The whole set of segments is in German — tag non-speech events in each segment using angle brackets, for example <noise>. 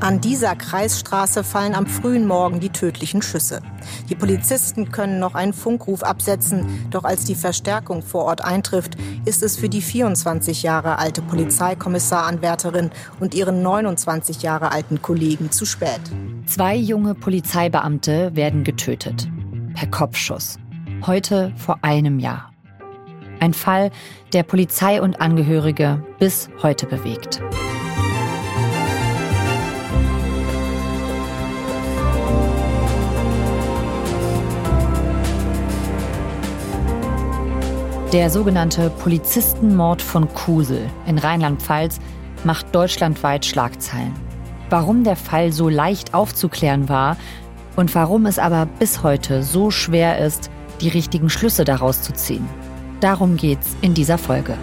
An dieser Kreisstraße fallen am frühen Morgen die tödlichen Schüsse. Die Polizisten können noch einen Funkruf absetzen, doch als die Verstärkung vor Ort eintrifft, ist es für die 24 Jahre alte Polizeikommissaranwärterin und ihren 29 Jahre alten Kollegen zu spät. Zwei junge Polizeibeamte werden getötet. Per Kopfschuss. Heute vor einem Jahr. Ein Fall, der Polizei und Angehörige bis heute bewegt. Der sogenannte Polizistenmord von Kusel in Rheinland-Pfalz macht deutschlandweit Schlagzeilen. Warum der Fall so leicht aufzuklären war und warum es aber bis heute so schwer ist, die richtigen Schlüsse daraus zu ziehen. Darum geht's in dieser Folge.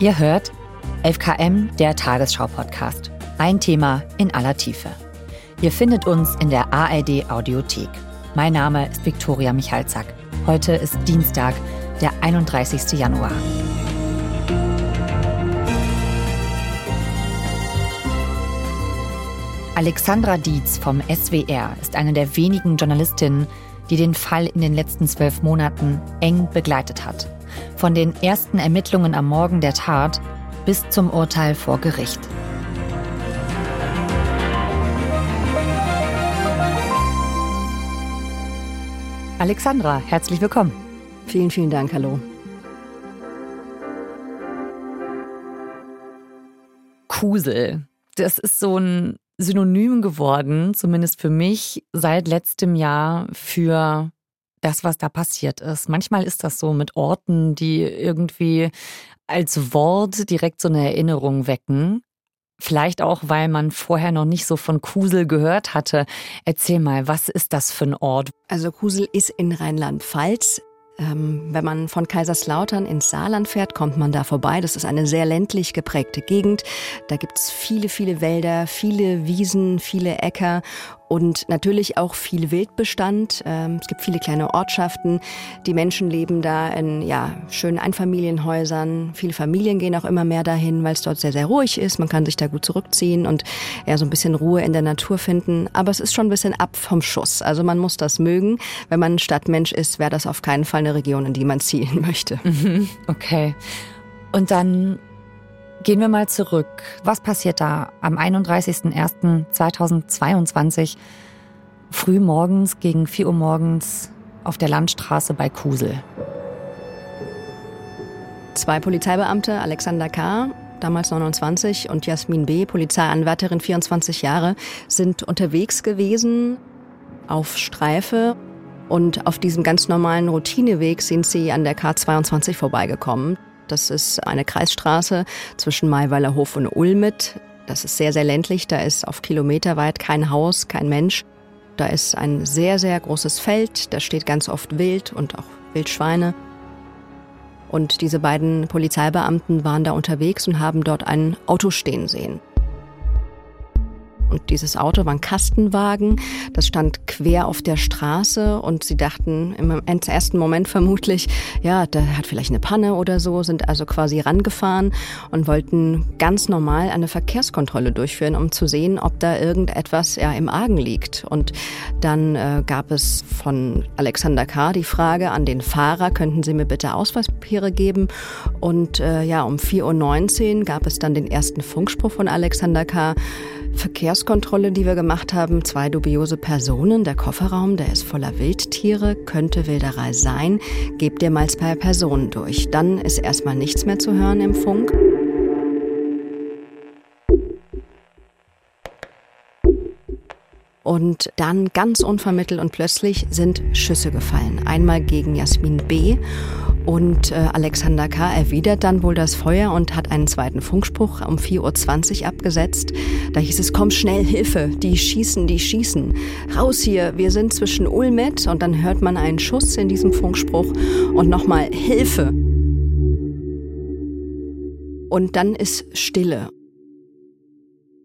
Ihr hört 11KM, der Tagesschau-Podcast. Ein Thema in aller Tiefe. Ihr findet uns in der ARD Audiothek. Mein Name ist Viktoria Michalzack. Heute ist Dienstag, der 31. Januar. Alexandra Dietz vom SWR ist eine der wenigen Journalistinnen, die den Fall in den letzten zwölf Monaten eng begleitet hat. Von den ersten Ermittlungen am Morgen der Tat bis zum Urteil vor Gericht. Alexandra, herzlich willkommen. Vielen, vielen Dank. Hallo. Kusel. Das ist so ein Synonym geworden, zumindest für mich, seit letztem Jahr für das, was da passiert ist. Manchmal ist das so mit Orten, die irgendwie als Wort direkt so eine Erinnerung wecken. Vielleicht auch, weil man vorher noch nicht so von Kusel gehört hatte. Erzähl mal, was ist das für ein Ort? Also Kusel ist in Rheinland-Pfalz. Ähm, wenn man von Kaiserslautern ins Saarland fährt, kommt man da vorbei. Das ist eine sehr ländlich geprägte Gegend. Da gibt es viele, viele Wälder, viele Wiesen, viele Äcker und natürlich auch viel Wildbestand. Ähm, es gibt viele kleine Ortschaften. Die Menschen leben da in ja, schönen Einfamilienhäusern. Viele Familien gehen auch immer mehr dahin, weil es dort sehr, sehr ruhig ist. Man kann sich da gut zurückziehen und ja, so ein bisschen Ruhe in der Natur finden. Aber es ist schon ein bisschen ab vom Schuss. Also man muss das mögen. Wenn man Stadtmensch ist, wäre das auf keinen Fall eine Region, in die man ziehen <laughs> möchte. Mhm, okay. Und dann Gehen wir mal zurück. Was passiert da am 31.01.2022 früh morgens gegen 4 Uhr morgens auf der Landstraße bei Kusel? Zwei Polizeibeamte, Alexander K., damals 29, und Jasmin B., Polizeianwärterin, 24 Jahre, sind unterwegs gewesen auf Streife und auf diesem ganz normalen Routineweg sind sie an der K22 vorbeigekommen. Das ist eine Kreisstraße zwischen Maiweilerhof und Ulmit. Das ist sehr, sehr ländlich. Da ist auf Kilometer weit kein Haus, kein Mensch. Da ist ein sehr, sehr großes Feld. Da steht ganz oft Wild und auch Wildschweine. Und diese beiden Polizeibeamten waren da unterwegs und haben dort ein Auto stehen sehen. Und dieses Auto war ein Kastenwagen, das stand quer auf der Straße und sie dachten im ersten Moment vermutlich, ja, der hat vielleicht eine Panne oder so, sind also quasi rangefahren und wollten ganz normal eine Verkehrskontrolle durchführen, um zu sehen, ob da irgendetwas ja im Argen liegt. Und dann äh, gab es von Alexander K. die Frage an den Fahrer, könnten Sie mir bitte Ausweispapiere geben? Und äh, ja, um 4.19 Uhr gab es dann den ersten Funkspruch von Alexander K. Verkehrskontrolle, die wir gemacht haben, zwei dubiose Personen. Der Kofferraum, der ist voller Wildtiere, könnte Wilderei sein. Gebt ihr mal zwei Personen durch. Dann ist erstmal nichts mehr zu hören im Funk. Und dann ganz unvermittelt und plötzlich sind Schüsse gefallen. Einmal gegen Jasmin B. Und äh, Alexander K. erwidert dann wohl das Feuer und hat einen zweiten Funkspruch um 4.20 Uhr abgesetzt. Da hieß es, komm schnell, Hilfe, die schießen, die schießen. Raus hier, wir sind zwischen Ulmet und dann hört man einen Schuss in diesem Funkspruch und nochmal Hilfe. Und dann ist Stille.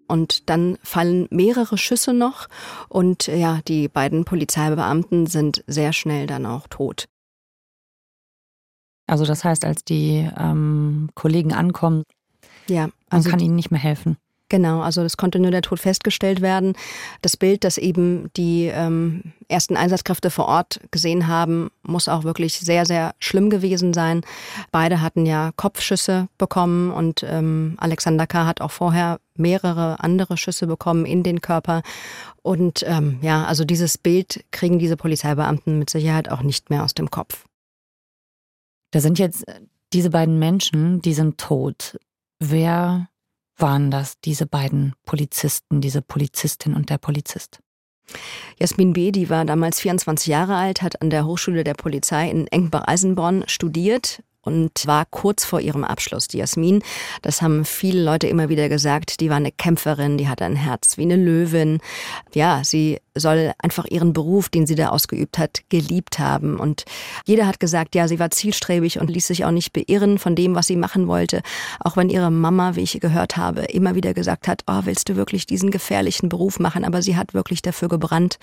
Und dann fallen mehrere Schüsse noch und ja, die beiden Polizeibeamten sind sehr schnell dann auch tot. Also das heißt, als die ähm, Kollegen ankommen, ja, also man kann ihnen nicht mehr helfen. Genau, also es konnte nur der Tod festgestellt werden. Das Bild, das eben die ähm, ersten Einsatzkräfte vor Ort gesehen haben, muss auch wirklich sehr, sehr schlimm gewesen sein. Beide hatten ja Kopfschüsse bekommen und ähm, Alexander K. hat auch vorher mehrere andere Schüsse bekommen in den Körper. Und ähm, ja, also dieses Bild kriegen diese Polizeibeamten mit Sicherheit auch nicht mehr aus dem Kopf. Da sind jetzt diese beiden Menschen, die sind tot. Wer waren das, diese beiden Polizisten, diese Polizistin und der Polizist? Jasmin B., die war damals 24 Jahre alt, hat an der Hochschule der Polizei in Engbach-Eisenborn studiert, und war kurz vor ihrem Abschluss. Die Jasmin, das haben viele Leute immer wieder gesagt, die war eine Kämpferin, die hatte ein Herz wie eine Löwin. Ja, sie soll einfach ihren Beruf, den sie da ausgeübt hat, geliebt haben. Und jeder hat gesagt, ja, sie war zielstrebig und ließ sich auch nicht beirren von dem, was sie machen wollte. Auch wenn ihre Mama, wie ich gehört habe, immer wieder gesagt hat, oh, willst du wirklich diesen gefährlichen Beruf machen? Aber sie hat wirklich dafür gebrannt.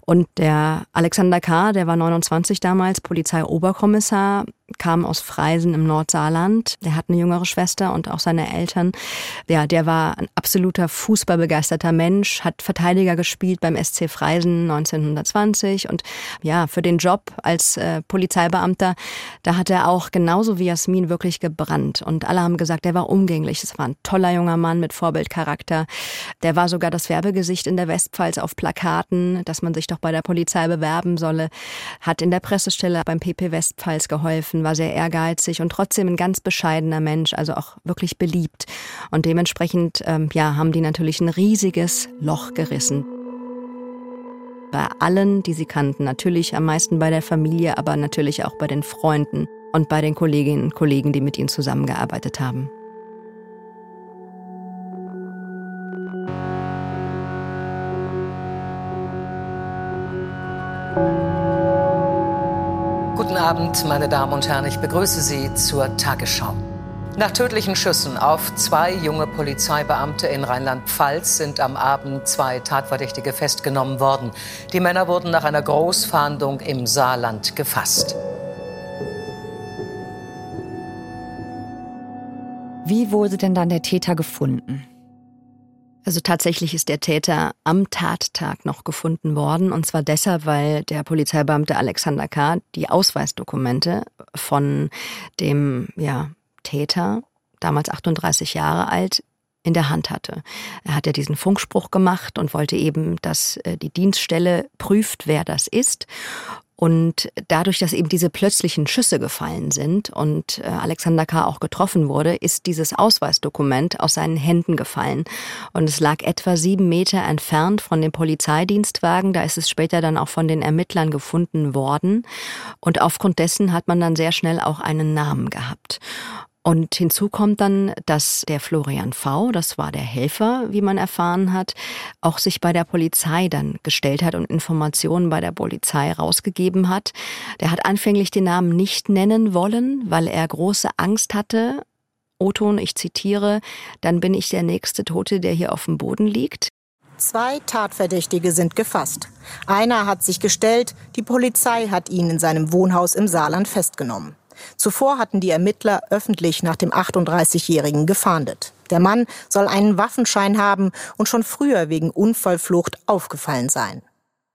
Und der Alexander K., der war 29 damals, Polizeioberkommissar, kam aus Freisen im Nordsaarland. Der hat eine jüngere Schwester und auch seine Eltern. Ja, der war ein absoluter fußballbegeisterter Mensch, hat Verteidiger gespielt beim SC Freisen 1920 und ja, für den Job als äh, Polizeibeamter, da hat er auch genauso wie Jasmin wirklich gebrannt und alle haben gesagt, er war umgänglich. Es war ein toller junger Mann mit Vorbildcharakter. Der war sogar das Werbegesicht in der Westpfalz auf Plakaten, dass man sich doch bei der Polizei bewerben solle, hat in der Pressestelle beim PP Westpfalz geholfen, war sehr ehrgeizig und trotzdem ein ganz bescheidener Mensch, also auch wirklich beliebt. Und dementsprechend, ähm, ja, haben die natürlich ein riesiges Loch gerissen bei allen, die sie kannten. Natürlich am meisten bei der Familie, aber natürlich auch bei den Freunden und bei den Kolleginnen und Kollegen, die mit ihnen zusammengearbeitet haben. Guten Abend, meine Damen und Herren. Ich begrüße Sie zur Tagesschau. Nach tödlichen Schüssen auf zwei junge Polizeibeamte in Rheinland-Pfalz sind am Abend zwei Tatverdächtige festgenommen worden. Die Männer wurden nach einer Großfahndung im Saarland gefasst. Wie wurde denn dann der Täter gefunden? Also tatsächlich ist der Täter am Tattag noch gefunden worden. Und zwar deshalb, weil der Polizeibeamte Alexander K. die Ausweisdokumente von dem, ja, Täter, damals 38 Jahre alt, in der Hand hatte. Er hat ja diesen Funkspruch gemacht und wollte eben, dass äh, die Dienststelle prüft, wer das ist. Und dadurch, dass eben diese plötzlichen Schüsse gefallen sind und äh, Alexander K. auch getroffen wurde, ist dieses Ausweisdokument aus seinen Händen gefallen. Und es lag etwa sieben Meter entfernt von dem Polizeidienstwagen. Da ist es später dann auch von den Ermittlern gefunden worden. Und aufgrund dessen hat man dann sehr schnell auch einen Namen gehabt. Und hinzu kommt dann, dass der Florian V., das war der Helfer, wie man erfahren hat, auch sich bei der Polizei dann gestellt hat und Informationen bei der Polizei rausgegeben hat. Der hat anfänglich den Namen nicht nennen wollen, weil er große Angst hatte. Oton, ich zitiere, dann bin ich der nächste Tote, der hier auf dem Boden liegt. Zwei Tatverdächtige sind gefasst. Einer hat sich gestellt, die Polizei hat ihn in seinem Wohnhaus im Saarland festgenommen. Zuvor hatten die Ermittler öffentlich nach dem 38-Jährigen gefahndet. Der Mann soll einen Waffenschein haben und schon früher wegen Unfallflucht aufgefallen sein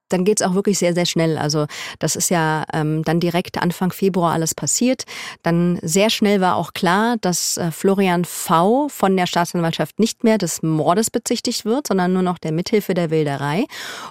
dann geht's auch wirklich sehr, sehr schnell. Also das ist ja ähm, dann direkt Anfang Februar alles passiert. Dann sehr schnell war auch klar, dass äh, Florian V. von der Staatsanwaltschaft nicht mehr des Mordes bezichtigt wird, sondern nur noch der Mithilfe der Wilderei.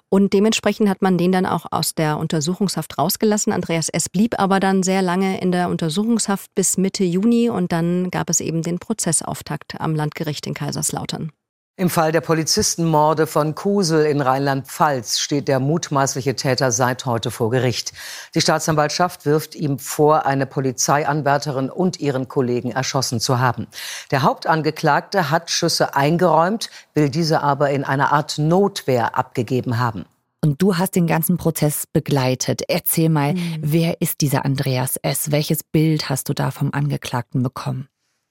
Und dementsprechend hat man den dann auch aus der Untersuchungshaft rausgelassen. Andreas S. blieb aber dann sehr lange in der Untersuchungshaft bis Mitte Juni und dann gab es eben den Prozessauftakt am Landgericht in Kaiserslautern. Im Fall der Polizistenmorde von Kusel in Rheinland-Pfalz steht der mutmaßliche Täter seit heute vor Gericht. Die Staatsanwaltschaft wirft ihm vor, eine Polizeianwärterin und ihren Kollegen erschossen zu haben. Der Hauptangeklagte hat Schüsse eingeräumt, will diese aber in einer Art Notwehr abgegeben haben. Und du hast den ganzen Prozess begleitet. Erzähl mal, mhm. wer ist dieser Andreas S? Welches Bild hast du da vom Angeklagten bekommen?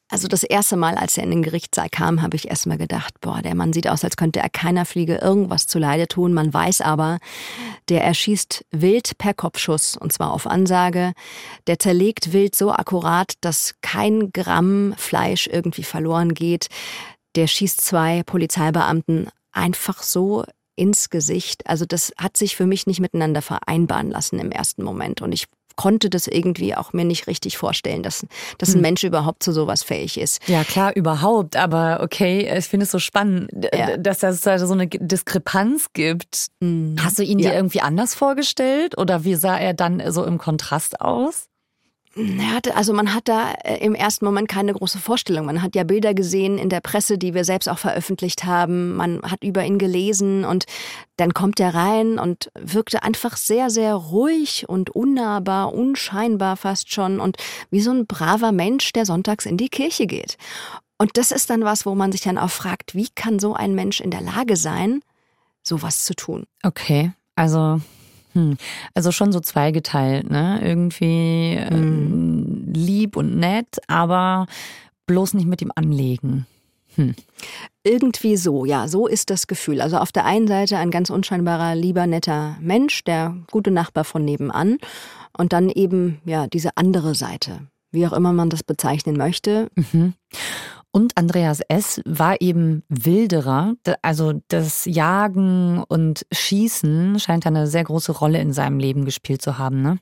Also das erste Mal, als er in den Gerichtssaal kam, habe ich erstmal gedacht, boah, der Mann sieht aus, als könnte er keiner Fliege irgendwas zuleide tun. Man weiß aber, der erschießt wild per Kopfschuss und zwar auf Ansage. Der zerlegt wild so akkurat, dass kein Gramm Fleisch irgendwie verloren geht. Der schießt zwei Polizeibeamten einfach so ins Gesicht. Also das hat sich für mich nicht miteinander vereinbaren lassen im ersten Moment. Und ich konnte das irgendwie auch mir nicht richtig vorstellen, dass, dass ein hm. Mensch überhaupt zu sowas fähig ist. Ja, klar, überhaupt. Aber okay, ich finde es so spannend, ja. dass es da so eine Diskrepanz gibt. Mhm. Hast du ihn dir irgendwie anders vorgestellt? Oder wie sah er dann so im Kontrast aus? Also man hat da äh, im ersten Moment keine große Vorstellung. Man hat ja Bilder gesehen in der Presse, die wir selbst auch veröffentlicht haben. Man hat über ihn gelesen und dann kommt er rein und wirkte einfach sehr, sehr ruhig und unnahbar, unscheinbar fast schon und wie so ein braver Mensch, der sonntags in die Kirche geht. Und das ist dann was, wo man sich dann auch fragt, wie kann so ein Mensch in der Lage sein, sowas zu tun? Okay, also hm. Also schon so zweigeteilt, ne? Irgendwie mhm. äh, lieb und nett, aber bloß nicht mit ihm anlegen. Hm. Irgendwie so, ja, so ist das Gefühl. Also auf der einen Seite ein ganz unscheinbarer, lieber, netter Mensch, der gute Nachbar von nebenan. Und dann eben, ja, diese andere Seite, wie auch immer man das bezeichnen möchte. Mhm. Und Andreas S. war eben Wilderer. Also das Jagen und Schießen scheint eine sehr große Rolle in seinem Leben gespielt zu haben, ne?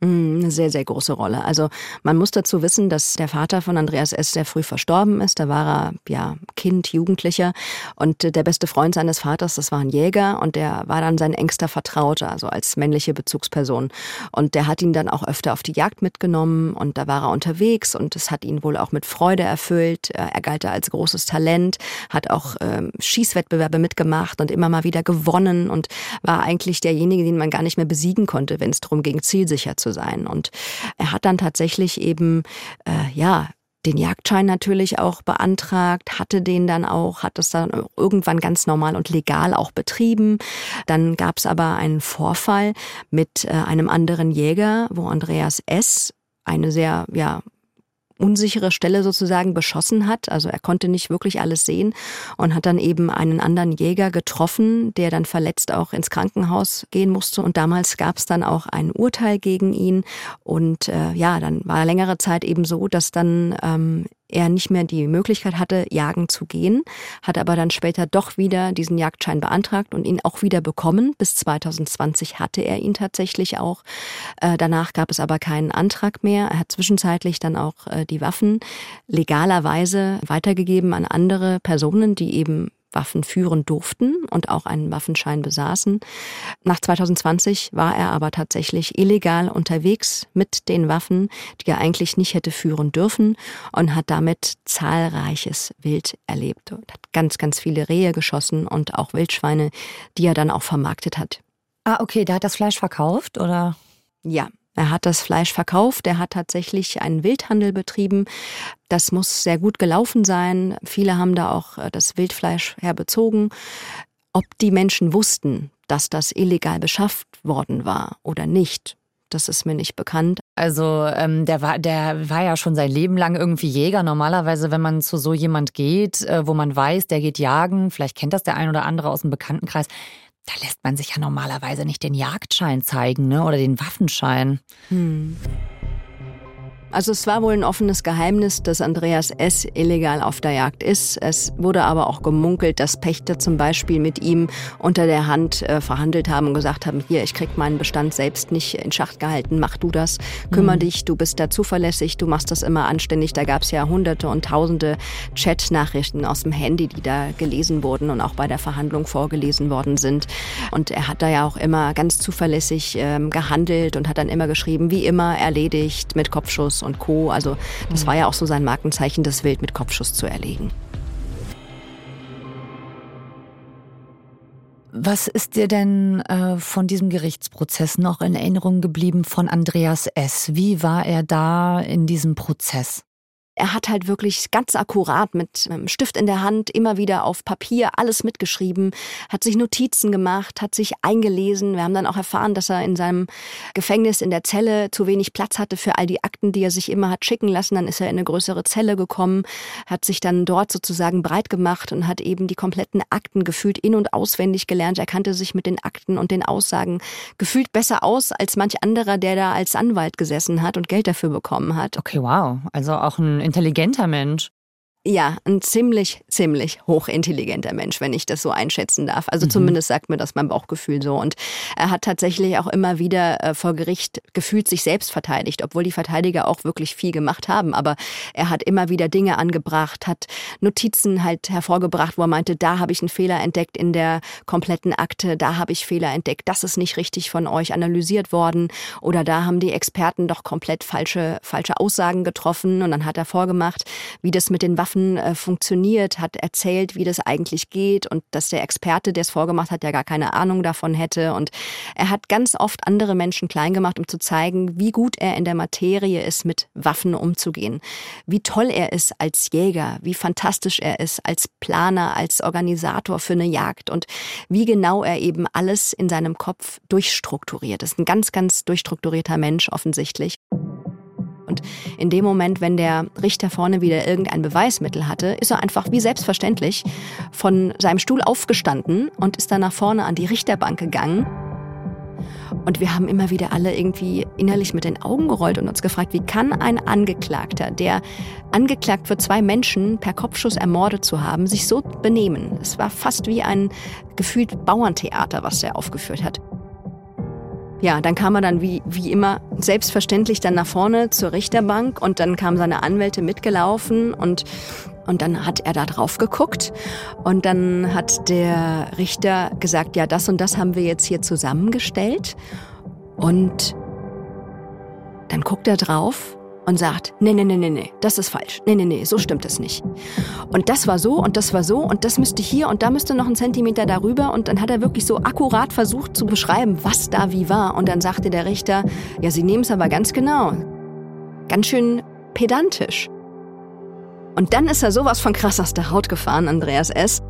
Mm, eine sehr, sehr große Rolle. Also man muss dazu wissen, dass der Vater von Andreas S. sehr früh verstorben ist. Da war er ja Kind, Jugendlicher und der beste Freund seines Vaters, das war ein Jäger und der war dann sein engster Vertrauter, also als männliche Bezugsperson. Und der hat ihn dann auch öfter auf die Jagd mitgenommen und da war er unterwegs und es hat ihn wohl auch mit Freude erfüllt. Er galt als großes Talent, hat auch ähm, Schießwettbewerbe mitgemacht und immer mal wieder gewonnen und war eigentlich derjenige, den man gar nicht mehr besiegen konnte, wenn es darum ging, zielsicher zu zu sein. Und er hat dann tatsächlich eben, äh, ja, den Jagdschein natürlich auch beantragt, hatte den dann auch, hat das dann irgendwann ganz normal und legal auch betrieben. Dann gab es aber einen Vorfall mit äh, einem anderen Jäger, wo Andreas S. eine sehr ja unsichere Stelle sozusagen beschossen hat. Also er konnte nicht wirklich alles sehen und hat dann eben einen anderen Jäger getroffen, der dann verletzt auch ins Krankenhaus gehen musste. Und damals gab es dann auch ein Urteil gegen ihn. Und äh, ja, dann war längere Zeit eben so, dass dann ähm, er nicht mehr die Möglichkeit hatte, jagen zu gehen, hat aber dann später doch wieder diesen Jagdschein beantragt und ihn auch wieder bekommen. Bis 2020 hatte er ihn tatsächlich auch. Äh, danach gab es aber keinen Antrag mehr. Er hat zwischenzeitlich dann auch äh, die Waffen legalerweise weitergegeben an andere Personen, die eben Waffen führen durften und auch einen Waffenschein besaßen. Nach 2020 war er aber tatsächlich illegal unterwegs mit den Waffen, die er eigentlich nicht hätte führen dürfen und hat damit zahlreiches Wild erlebt und hat ganz, ganz viele Rehe geschossen und auch Wildschweine, die er dann auch vermarktet hat. Ah, okay, der hat das Fleisch verkauft oder? Ja, er hat das Fleisch verkauft, er hat tatsächlich einen Wildhandel betrieben. Das muss sehr gut gelaufen sein. Viele haben da auch äh, das Wildfleisch herbezogen. Ob die Menschen wussten, dass das illegal beschafft worden war oder nicht, das ist mir nicht bekannt. Also ähm, der war, der war ja schon sein Leben lang irgendwie Jäger. Normalerweise, wenn man zu so jemand geht, äh, wo man weiß, der geht jagen, vielleicht kennt das der ein oder andere aus dem Bekanntenkreis, da lässt man sich ja normalerweise nicht den Jagdschein zeigen, ne? Oder den Waffenschein. Hm. Also es war wohl ein offenes Geheimnis, dass Andreas S. illegal auf der Jagd ist. Es wurde aber auch gemunkelt, dass Pächter zum Beispiel mit ihm unter der Hand äh, verhandelt haben und gesagt haben, hier, ich krieg meinen Bestand selbst nicht in Schacht gehalten, mach du das, kümmere mhm. dich, du bist da zuverlässig, du machst das immer anständig. Da gab es ja hunderte und tausende Chat-Nachrichten aus dem Handy, die da gelesen wurden und auch bei der Verhandlung vorgelesen worden sind. Und er hat da ja auch immer ganz zuverlässig ähm, gehandelt und hat dann immer geschrieben, wie immer erledigt mit Kopfschuss und Co. Also das mhm. war ja auch so sein Markenzeichen, das Wild mit Kopfschuss zu erlegen. Was ist dir denn äh, von diesem Gerichtsprozess noch in Erinnerung geblieben von Andreas S? Wie war er da in diesem Prozess? Er hat halt wirklich ganz akkurat mit einem Stift in der Hand immer wieder auf Papier alles mitgeschrieben, hat sich Notizen gemacht, hat sich eingelesen. Wir haben dann auch erfahren, dass er in seinem Gefängnis in der Zelle zu wenig Platz hatte für all die Akten, die er sich immer hat schicken lassen. Dann ist er in eine größere Zelle gekommen, hat sich dann dort sozusagen breit gemacht und hat eben die kompletten Akten gefühlt in- und auswendig gelernt. Er kannte sich mit den Akten und den Aussagen gefühlt besser aus als manch anderer, der da als Anwalt gesessen hat und Geld dafür bekommen hat. Okay, wow. Also auch ein intelligenter Mensch. Ja, ein ziemlich, ziemlich hochintelligenter Mensch, wenn ich das so einschätzen darf. Also mhm. zumindest sagt mir das mein Bauchgefühl so. Und er hat tatsächlich auch immer wieder äh, vor Gericht gefühlt sich selbst verteidigt, obwohl die Verteidiger auch wirklich viel gemacht haben. Aber er hat immer wieder Dinge angebracht, hat Notizen halt hervorgebracht, wo er meinte, da habe ich einen Fehler entdeckt in der kompletten Akte, da habe ich Fehler entdeckt, das ist nicht richtig von euch analysiert worden oder da haben die Experten doch komplett falsche, falsche Aussagen getroffen. Und dann hat er vorgemacht, wie das mit den Waffen Waffen äh, funktioniert, hat erzählt, wie das eigentlich geht und dass der Experte, der es vorgemacht hat, ja gar keine Ahnung davon hätte. Und er hat ganz oft andere Menschen klein gemacht, um zu zeigen, wie gut er in der Materie ist, mit Waffen umzugehen, wie toll er ist als Jäger, wie fantastisch er ist als Planer, als Organisator für eine Jagd und wie genau er eben alles in seinem Kopf durchstrukturiert. Das ist ein ganz, ganz durchstrukturierter Mensch offensichtlich. Und in dem Moment, wenn der Richter vorne wieder irgendein Beweismittel hatte, ist er einfach wie selbstverständlich von seinem Stuhl aufgestanden und ist dann nach vorne an die Richterbank gegangen. Und wir haben immer wieder alle irgendwie innerlich mit den Augen gerollt und uns gefragt, wie kann ein Angeklagter, der angeklagt wird, zwei Menschen per Kopfschuss ermordet zu haben, sich so benehmen? Es war fast wie ein gefühlt Bauerntheater, was er aufgeführt hat. Ja, dann kam er dann wie, wie immer selbstverständlich dann nach vorne zur Richterbank und dann kam seine Anwälte mitgelaufen und und dann hat er da drauf geguckt und dann hat der Richter gesagt, ja, das und das haben wir jetzt hier zusammengestellt. Und dann guckt er drauf und sagt, nee, nee, nee, nee, nee, das ist falsch. Nee, nee, nee, so stimmt es nicht. Und das war so und das war so und das müsste hier und da müsste noch ein Zentimeter darüber und dann hat er wirklich so akkurat versucht zu beschreiben, was da wie war. Und dann sagte der Richter, ja, Sie nehmen es aber ganz genau. Ganz schön pedantisch. Und dann ist er sowas von krass aus der Haut gefahren, Andreas S.,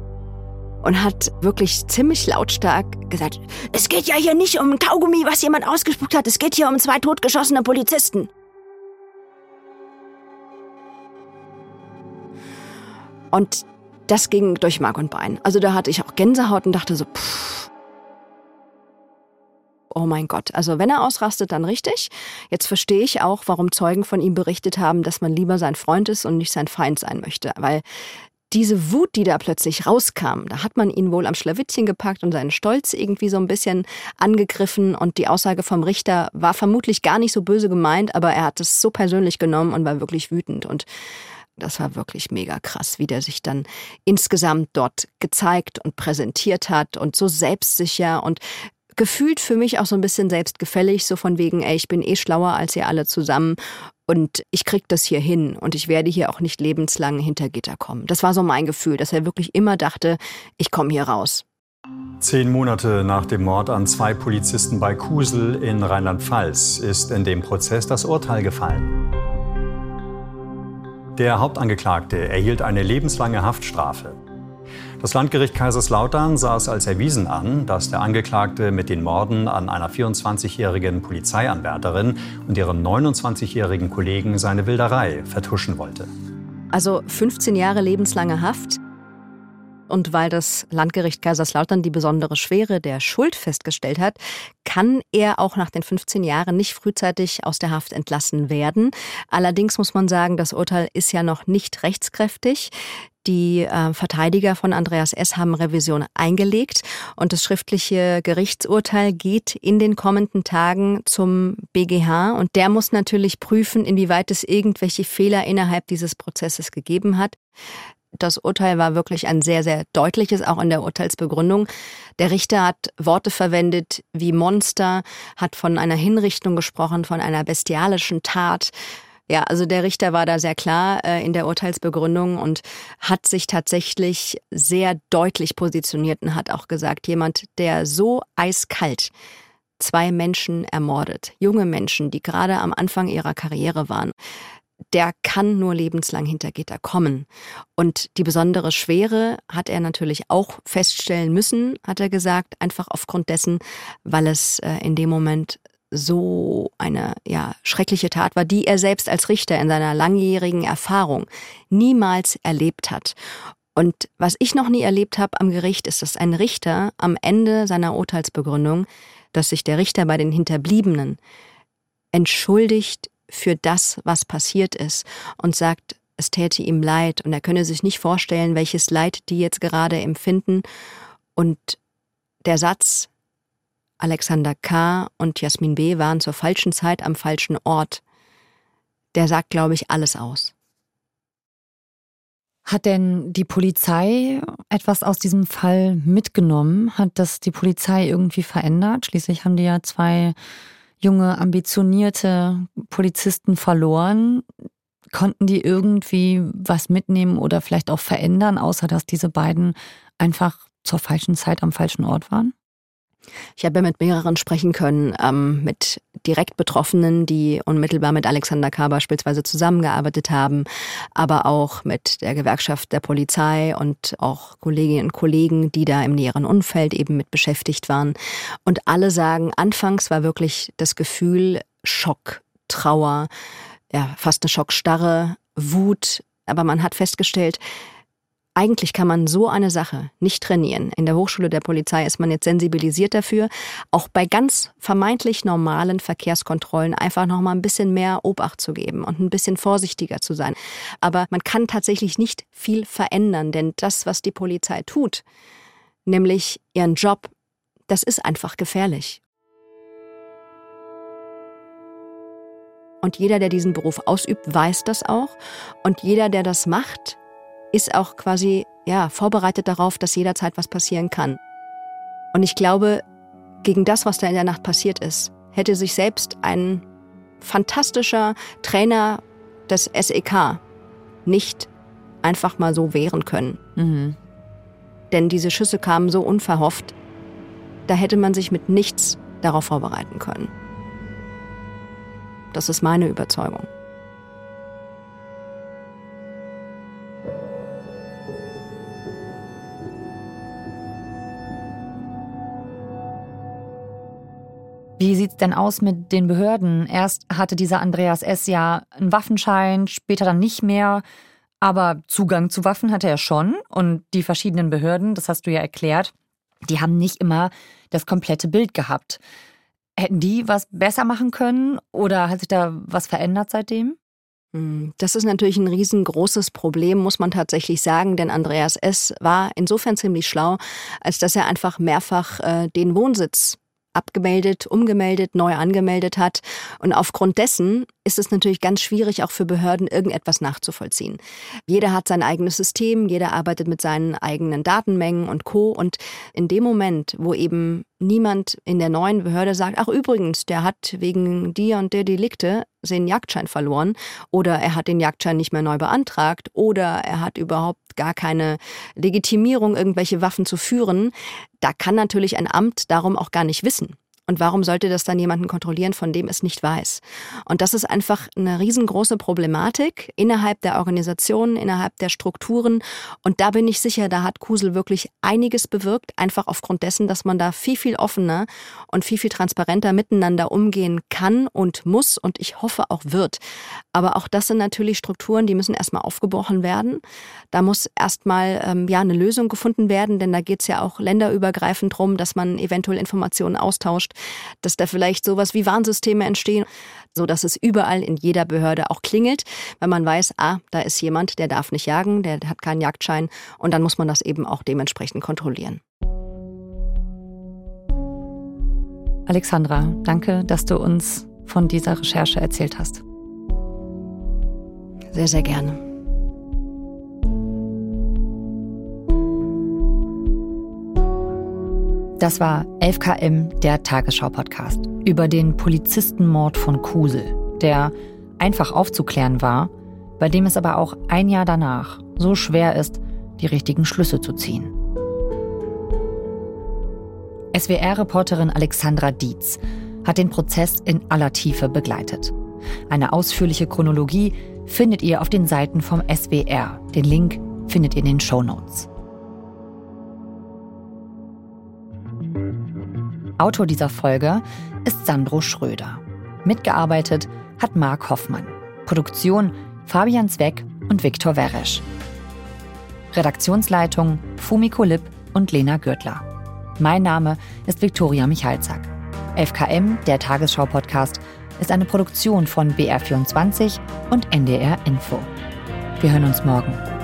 und hat wirklich ziemlich lautstark gesagt, es geht ja hier nicht um ein Kaugummi, was jemand ausgespuckt hat, es geht hier um zwei totgeschossene Polizisten. Und das ging durch Mark und Bein. Also da hatte ich auch Gänsehaut und dachte so, pff, oh mein Gott. Also wenn er ausrastet, dann richtig. Jetzt verstehe ich auch, warum Zeugen von ihm berichtet haben, dass man lieber sein Freund ist und nicht sein Feind sein möchte. Weil diese Wut, die da plötzlich rauskam, da hat man ihn wohl am Schlawittchen gepackt und seinen Stolz irgendwie so ein bisschen angegriffen und die Aussage vom Richter war vermutlich gar nicht so böse gemeint, aber er hat es so persönlich genommen und war wirklich wütend und das war wirklich mega krass, wie der sich dann insgesamt dort gezeigt und präsentiert hat und so selbstsicher und gefühlt für mich auch so ein bisschen selbstgefällig, so von wegen, ey, ich bin eh schlauer als ihr alle zusammen und ich krieg das hier hin und ich werde hier auch nicht lebenslang hinter Gitter kommen. Das war so mein Gefühl, dass er wirklich immer dachte, ich komme hier raus. Zehn Monate nach dem Mord an zwei Polizisten bei Kusel in Rheinland-Pfalz ist in dem Prozess das Urteil gefallen. Der Hauptangeklagte erhielt eine lebenslange Haftstrafe. Das Landgericht Kaiserslautern sah es als erwiesen an, dass der Angeklagte mit den Morden an einer 24-jährigen Polizeianwärterin und ihrem 29-jährigen Kollegen seine Wilderei vertuschen wollte. Also 15 Jahre lebenslange Haft und weil das Landgericht Kaiserslautern die besondere Schwere der Schuld festgestellt hat, kann er auch nach den 15 Jahren nicht frühzeitig aus der Haft entlassen werden. Allerdings muss man sagen, das Urteil ist ja noch nicht rechtskräftig. Die äh, Verteidiger von Andreas S. haben Revision eingelegt und das schriftliche Gerichtsurteil geht in den kommenden Tagen zum BGH und der muss natürlich prüfen, inwieweit es irgendwelche Fehler innerhalb dieses Prozesses gegeben hat. Das Urteil war wirklich ein sehr, sehr deutliches, auch in der Urteilsbegründung. Der Richter hat Worte verwendet wie Monster, hat von einer Hinrichtung gesprochen, von einer bestialischen Tat. Ja, also der Richter war da sehr klar äh, in der Urteilsbegründung und hat sich tatsächlich sehr deutlich positioniert und hat auch gesagt, jemand, der so eiskalt zwei Menschen ermordet, junge Menschen, die gerade am Anfang ihrer Karriere waren, der kann nur lebenslang hinter Gitter kommen. Und die besondere Schwere hat er natürlich auch feststellen müssen, hat er gesagt, einfach aufgrund dessen, weil es äh, in dem Moment so eine ja schreckliche Tat war, die er selbst als Richter in seiner langjährigen Erfahrung niemals erlebt hat. Und was ich noch nie erlebt habe am Gericht, ist, dass ein Richter am Ende seiner Urteilsbegründung, dass sich der Richter bei den Hinterbliebenen entschuldigt für das, was passiert ist und sagt, es täte ihm leid und er könne sich nicht vorstellen, welches Leid die jetzt gerade empfinden. Und der Satz, Alexander K. und Jasmin B. waren zur falschen Zeit am falschen Ort, der sagt, glaube ich, alles aus. Hat denn die Polizei etwas aus diesem Fall mitgenommen? Hat das die Polizei irgendwie verändert? Schließlich haben die ja zwei junge, ambitionierte Polizisten verloren. Konnten die irgendwie was mitnehmen oder vielleicht auch verändern, außer dass diese beiden einfach zur falschen Zeit am falschen Ort waren? Ich habe mit mehreren sprechen können, ähm, mit direkt Betroffenen, die unmittelbar mit Alexander K. beispielsweise zusammengearbeitet haben, aber auch mit der Gewerkschaft der Polizei und auch Kolleginnen und Kollegen, die da im näheren Umfeld eben mit beschäftigt waren. Und alle sagen, anfangs war wirklich das Gefühl Schock, Trauer, ja, fast eine Schockstarre, Wut, aber man hat festgestellt, eigentlich kann man so eine Sache nicht trainieren. In der Hochschule der Polizei ist man jetzt sensibilisiert dafür, auch bei ganz vermeintlich normalen Verkehrskontrollen einfach noch mal ein bisschen mehr Obacht zu geben und ein bisschen vorsichtiger zu sein. Aber man kann tatsächlich nicht viel verändern, denn das, was die Polizei tut, nämlich ihren Job, das ist einfach gefährlich. Und jeder, der diesen Beruf ausübt, weiß das auch. Und jeder, der das macht, ist auch quasi ja, vorbereitet darauf, dass jederzeit was passieren kann. Und ich glaube, gegen das, was da in der Nacht passiert ist, hätte sich selbst ein fantastischer Trainer des SEK nicht einfach mal so wehren können. Mhm. Denn diese Schüsse kamen so unverhofft, da hätte man sich mit nichts darauf vorbereiten können. Das ist meine Überzeugung. Wie sieht's denn aus mit den Behörden? Erst hatte dieser Andreas S. ja einen Waffenschein, später dann nicht mehr. Aber Zugang zu Waffen hatte er schon. Und die verschiedenen Behörden, das hast du ja erklärt, die haben nicht immer das komplette Bild gehabt. Hätten die was besser machen können oder hat sich da was verändert seitdem? Hm, das ist natürlich ein riesengroßes Problem, muss man tatsächlich sagen, denn Andreas S. war insofern ziemlich schlau, als dass er einfach mehrfach äh, den Wohnsitz abgemeldet, umgemeldet, neu angemeldet hat. Und aufgrund dessen ist es natürlich ganz schwierig, auch für Behörden irgendetwas nachzuvollziehen. Jeder hat sein eigenes System, jeder arbeitet mit seinen eigenen Datenmengen und Co. Und in dem Moment, wo eben niemand in der neuen Behörde sagt, ach übrigens, der hat wegen dir und der Delikte seinen Jagdschein verloren oder er hat den Jagdschein nicht mehr neu beantragt oder er hat überhaupt gar keine Legitimierung, irgendwelche Waffen zu führen, da kann natürlich ein Amt darum auch gar nicht wissen. Und warum sollte das dann jemanden kontrollieren, von dem es nicht weiß? Und das ist einfach eine riesengroße Problematik innerhalb der Organisationen, innerhalb der Strukturen. Und da bin ich sicher, da hat Kusel wirklich einiges bewirkt, einfach aufgrund dessen, dass man da viel, viel offener und viel, viel transparenter miteinander umgehen kann und muss und ich hoffe auch wird. Aber auch das sind natürlich Strukturen, die müssen erstmal aufgebrochen werden. Da muss erstmal ähm, ja eine Lösung gefunden werden, denn da geht es ja auch länderübergreifend drum, dass man eventuell Informationen austauscht dass da vielleicht sowas wie Warnsysteme entstehen, so dass es überall in jeder Behörde auch klingelt, wenn man weiß, ah, da ist jemand, der darf nicht jagen, der hat keinen Jagdschein und dann muss man das eben auch dementsprechend kontrollieren. Alexandra, danke, dass du uns von dieser Recherche erzählt hast. Sehr, sehr gerne. Das war 11KM, der Tagesschau-Podcast über den Polizistenmord von Kusel, der einfach aufzuklären war, bei dem es aber auch ein Jahr danach so schwer ist, die richtigen Schlüsse zu ziehen. SWR-Reporterin Alexandra Dietz hat den Prozess in aller Tiefe begleitet. Eine ausführliche Chronologie findet ihr auf den Seiten vom SWR. Den Link findet ihr in den Show Notes. Autor dieser Folge ist Sandro Schröder. Mitgearbeitet hat Marc Hoffmann. Produktion Fabian Zweck und Viktor Weresch. Redaktionsleitung Fumiko Lipp und Lena Gürtler. Mein Name ist Viktoria Michalzack. FKM, der Tagesschau-Podcast, ist eine Produktion von BR24 und NDR Info. Wir hören uns morgen.